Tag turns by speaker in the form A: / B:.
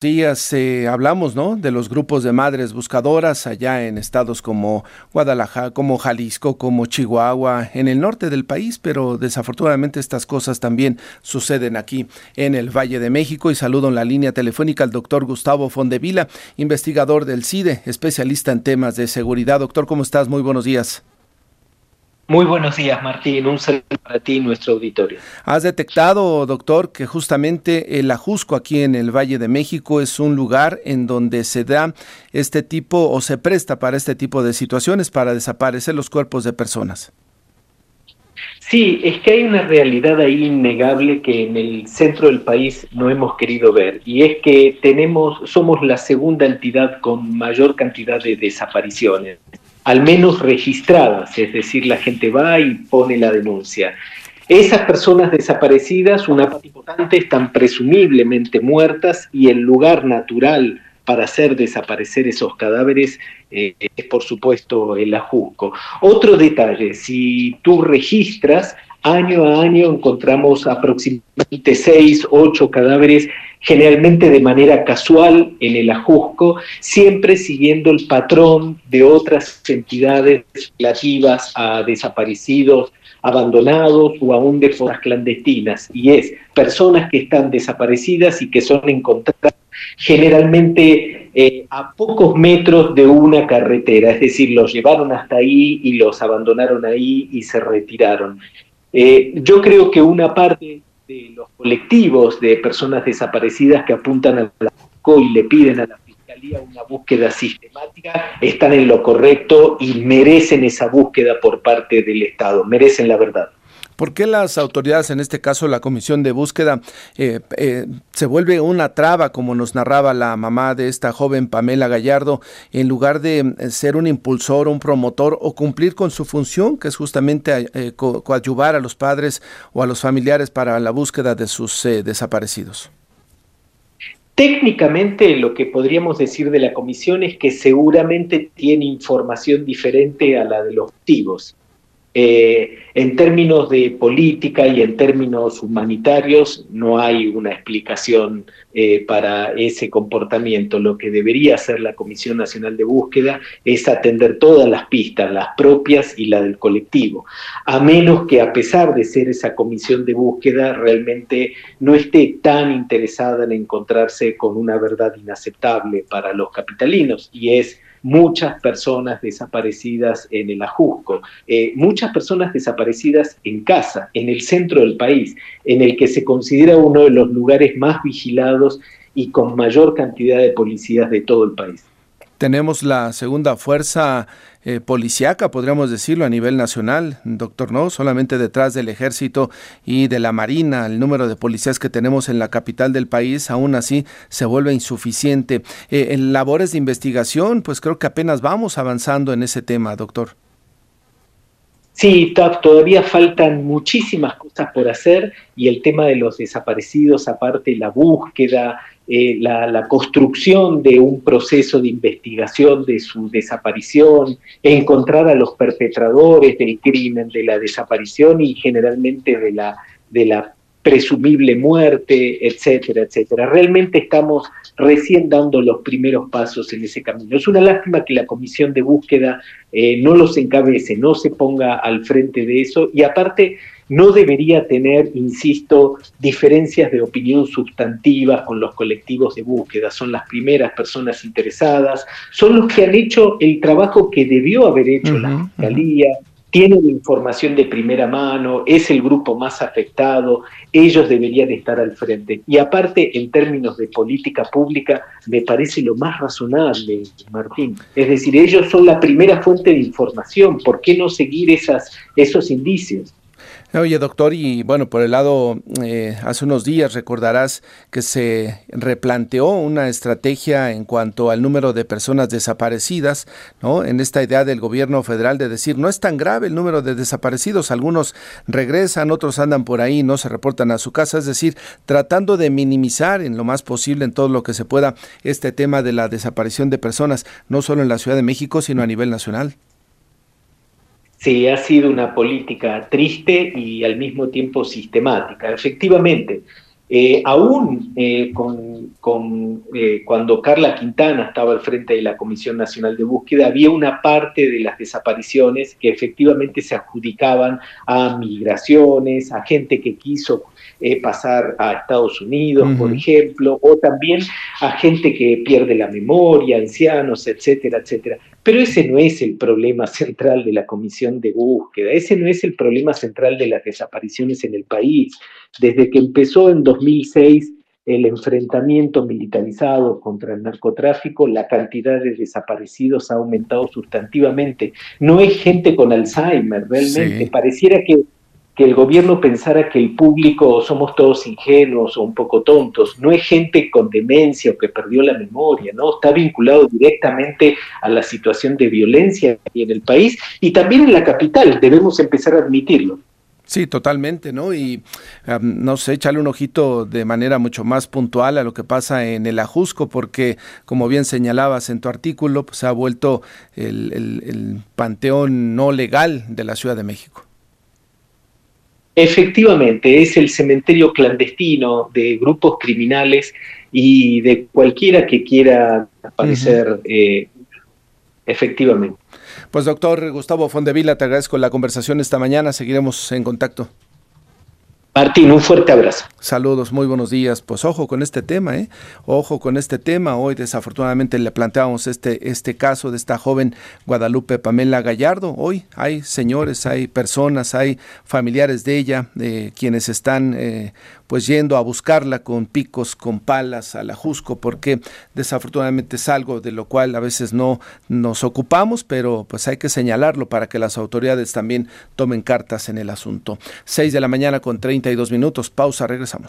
A: días eh, hablamos, ¿no? De los grupos de madres buscadoras allá en estados como Guadalajara, como Jalisco, como Chihuahua, en el norte del país, pero desafortunadamente estas cosas también suceden aquí en el Valle de México. Y saludo en la línea telefónica al doctor Gustavo Fondevila, investigador del CIDE, especialista en temas de seguridad. Doctor, ¿cómo estás? Muy buenos días.
B: Muy buenos días, Martín. Un saludo para ti y nuestro auditorio.
A: Has detectado, doctor, que justamente el Ajusco aquí en el Valle de México es un lugar en donde se da este tipo o se presta para este tipo de situaciones, para desaparecer los cuerpos de personas.
B: Sí, es que hay una realidad ahí innegable que en el centro del país no hemos querido ver y es que tenemos somos la segunda entidad con mayor cantidad de desapariciones al menos registradas, es decir, la gente va y pone la denuncia. Esas personas desaparecidas, una parte importante, están presumiblemente muertas y el lugar natural para hacer desaparecer esos cadáveres eh, es, por supuesto, el ajusco. Otro detalle, si tú registras, año a año encontramos aproximadamente seis, ocho cadáveres generalmente de manera casual en el ajusco, siempre siguiendo el patrón de otras entidades relativas a desaparecidos, abandonados o aún de fosas clandestinas, y es personas que están desaparecidas y que son encontradas generalmente eh, a pocos metros de una carretera, es decir, los llevaron hasta ahí y los abandonaron ahí y se retiraron. Eh, yo creo que una parte de los colectivos de personas desaparecidas que apuntan a la y le piden a la Fiscalía una búsqueda sistemática, están en lo correcto y merecen esa búsqueda por parte del Estado, merecen la verdad.
A: ¿Por qué las autoridades, en este caso la comisión de búsqueda, eh, eh, se vuelve una traba, como nos narraba la mamá de esta joven Pamela Gallardo, en lugar de eh, ser un impulsor, un promotor o cumplir con su función, que es justamente coadyuvar a los padres o a los familiares para la búsqueda de sus desaparecidos?
B: Técnicamente lo que podríamos decir de la comisión es que seguramente tiene información diferente a la de los activos. Eh, en términos de política y en términos humanitarios no hay una explicación eh, para ese comportamiento. Lo que debería hacer la Comisión Nacional de Búsqueda es atender todas las pistas, las propias y la del colectivo, a menos que a pesar de ser esa comisión de búsqueda realmente no esté tan interesada en encontrarse con una verdad inaceptable para los capitalinos y es muchas personas desaparecidas en el Ajusco, eh, muchas personas desaparecidas en casa, en el centro del país, en el que se considera uno de los lugares más vigilados y con mayor cantidad de policías de todo el país.
A: Tenemos la segunda fuerza eh, policiaca, podríamos decirlo, a nivel nacional, doctor, ¿no? Solamente detrás del ejército y de la marina, el número de policías que tenemos en la capital del país, aún así se vuelve insuficiente. Eh, en labores de investigación, pues creo que apenas vamos avanzando en ese tema, doctor.
B: Sí, todavía faltan muchísimas cosas por hacer y el tema de los desaparecidos, aparte la búsqueda, eh, la, construcción de un proceso de investigación de su desaparición, encontrar a los perpetradores del crimen, de la desaparición y generalmente de la, de la presumible muerte, etcétera, etcétera. Realmente estamos recién dando los primeros pasos en ese camino. Es una lástima que la comisión de búsqueda eh, no los encabece, no se ponga al frente de eso y aparte no debería tener, insisto, diferencias de opinión sustantivas con los colectivos de búsqueda. Son las primeras personas interesadas, son los que han hecho el trabajo que debió haber hecho la Fiscalía, tienen información de primera mano, es el grupo más afectado, ellos deberían estar al frente. Y aparte, en términos de política pública, me parece lo más razonable, Martín. Es decir, ellos son la primera fuente de información, ¿por qué no seguir esas, esos indicios?
A: Oye, doctor, y bueno, por el lado, eh, hace unos días recordarás que se replanteó una estrategia en cuanto al número de personas desaparecidas, ¿no? En esta idea del gobierno federal de decir, no es tan grave el número de desaparecidos, algunos regresan, otros andan por ahí, no se reportan a su casa, es decir, tratando de minimizar en lo más posible, en todo lo que se pueda, este tema de la desaparición de personas, no solo en la Ciudad de México, sino a nivel nacional.
B: Sí, ha sido una política triste y al mismo tiempo sistemática. Efectivamente, Eh, aún eh, con, eh, cuando Carla Quintana estaba al frente de la Comisión Nacional de Búsqueda, había una parte de las desapariciones que efectivamente se adjudicaban a migraciones, a gente que quiso pasar a Estados Unidos, por ejemplo, o también a gente que pierde la memoria, ancianos, etcétera, etcétera. Pero ese no es el problema central de la Comisión de Búsqueda, ese no es el problema central de las desapariciones en el país. Desde que empezó en 2006 el enfrentamiento militarizado contra el narcotráfico, la cantidad de desaparecidos ha aumentado sustantivamente. No es gente con Alzheimer, realmente. Pareciera que, que, el gobierno pensara que el público somos todos ingenuos o un poco tontos. No es gente con demencia o que perdió la memoria, ¿no? Está vinculado directamente a la situación de violencia en el país y también en la capital. Debemos empezar a admitirlo.
A: Sí, totalmente, ¿no? Y no sé, échale un ojito de manera mucho más puntual a lo que pasa en el Ajusco, porque como bien señalabas en tu artículo, pues se ha vuelto el, panteón no legal de la Ciudad de México.
B: Efectivamente, es el cementerio clandestino de grupos criminales y de cualquiera que quiera aparecer eh, efectivamente.
A: Pues doctor Gustavo Fondevila, te agradezco la conversación esta mañana. Seguiremos en contacto.
B: Martín, un fuerte abrazo.
A: Saludos, muy buenos días. Pues ojo con este tema, ¿eh? Ojo con este tema. Hoy desafortunadamente le planteamos este, este caso de esta joven Guadalupe Pamela Gallardo. Hoy hay señores, hay personas, hay familiares de ella, eh, quienes están eh, pues yendo a buscarla con picos, con palas a la Jusco, porque desafortunadamente es algo de lo cual a veces no nos ocupamos, pero pues hay que señalarlo para que las autoridades también tomen cartas en el asunto. 6 de la mañana con 32 minutos, pausa, regresamos.